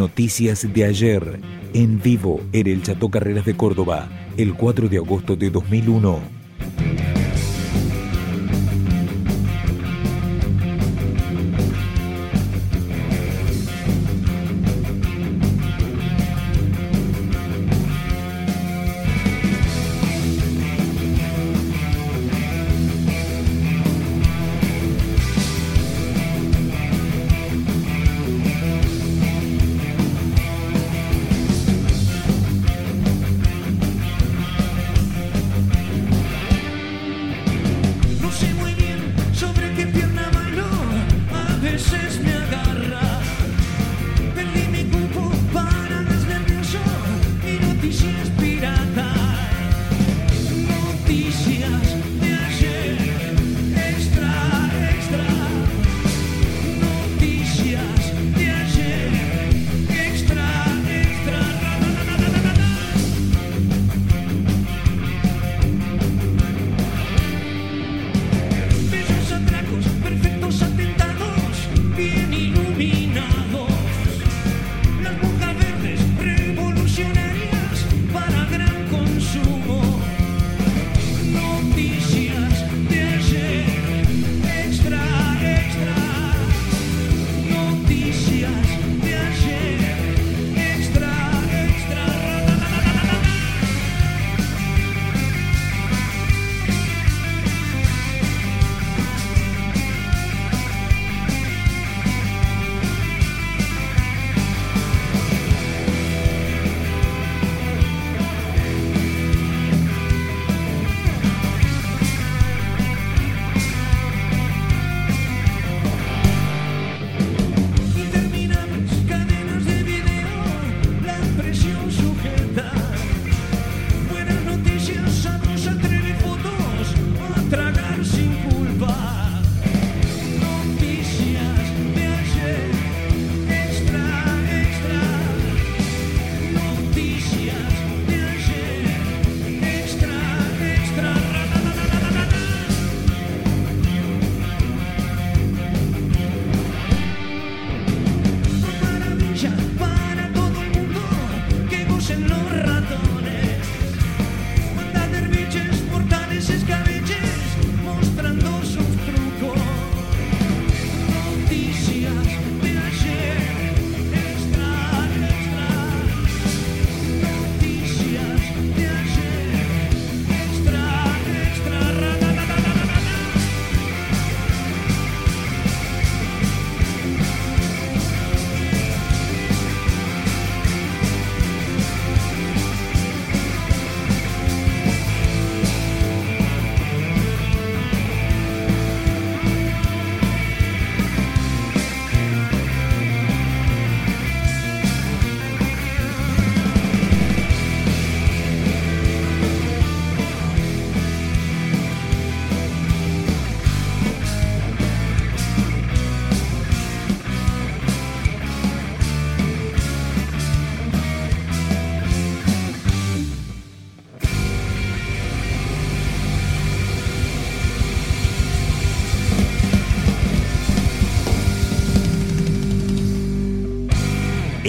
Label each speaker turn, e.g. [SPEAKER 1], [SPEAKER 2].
[SPEAKER 1] Noticias de ayer, en vivo en el Chateau Carreras de Córdoba, el 4 de agosto de 2001.